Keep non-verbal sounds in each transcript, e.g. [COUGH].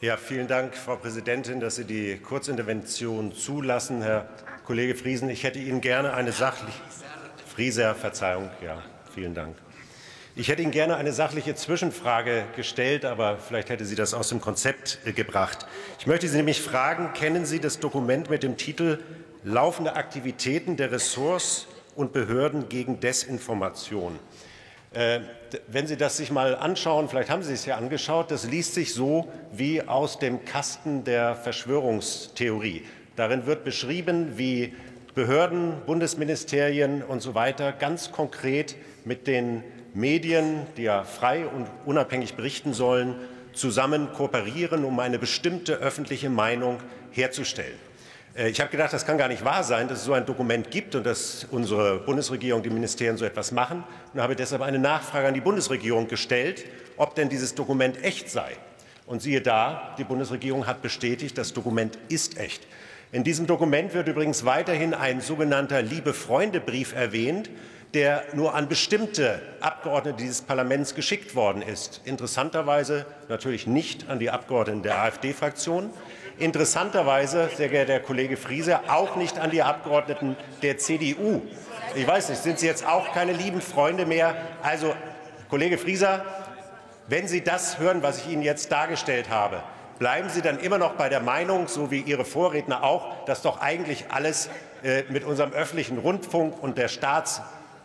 Ja, vielen Dank, Frau Präsidentin, dass Sie die Kurzintervention zulassen. Herr Kollege Friesen, ich hätte Ihnen gerne eine sachliche Frieser, Verzeihung, ja, vielen Dank. Ich hätte Ihnen gerne eine sachliche Zwischenfrage gestellt, aber vielleicht hätte sie das aus dem Konzept äh, gebracht. Ich möchte Sie nämlich fragen, kennen Sie das Dokument mit dem Titel Laufende Aktivitäten der Ressorts und Behörden gegen Desinformation? Äh, wenn Sie das sich mal anschauen, vielleicht haben Sie es ja angeschaut, das liest sich so wie aus dem Kasten der Verschwörungstheorie. Darin wird beschrieben, wie Behörden, Bundesministerien und so weiter ganz konkret mit den Medien, die ja frei und unabhängig berichten sollen, zusammen kooperieren, um eine bestimmte öffentliche Meinung herzustellen. Äh, ich habe gedacht, das kann gar nicht wahr sein, dass es so ein Dokument gibt und dass unsere Bundesregierung, die Ministerien so etwas machen und habe deshalb eine Nachfrage an die Bundesregierung gestellt, ob denn dieses Dokument echt sei. Und siehe da, die Bundesregierung hat bestätigt, das Dokument ist echt. In diesem Dokument wird übrigens weiterhin ein sogenannter Liebe-Freunde-Brief erwähnt, der nur an bestimmte Abgeordnete dieses Parlaments geschickt worden ist. Interessanterweise natürlich nicht an die Abgeordneten der AfD-Fraktion. Interessanterweise, sehr geehrter Herr Kollege Friese, auch nicht an die Abgeordneten der CDU. Ich weiß nicht, sind Sie jetzt auch keine lieben Freunde mehr? Also, Kollege Frieser, wenn Sie das hören, was ich Ihnen jetzt dargestellt habe, bleiben Sie dann immer noch bei der Meinung, so wie Ihre Vorredner auch, dass doch eigentlich alles äh, mit unserem öffentlichen Rundfunk und der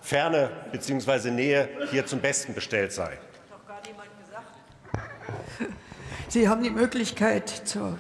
Staatsferne bzw. Nähe hier zum Besten bestellt sei? [LAUGHS] Sie haben die Möglichkeit zur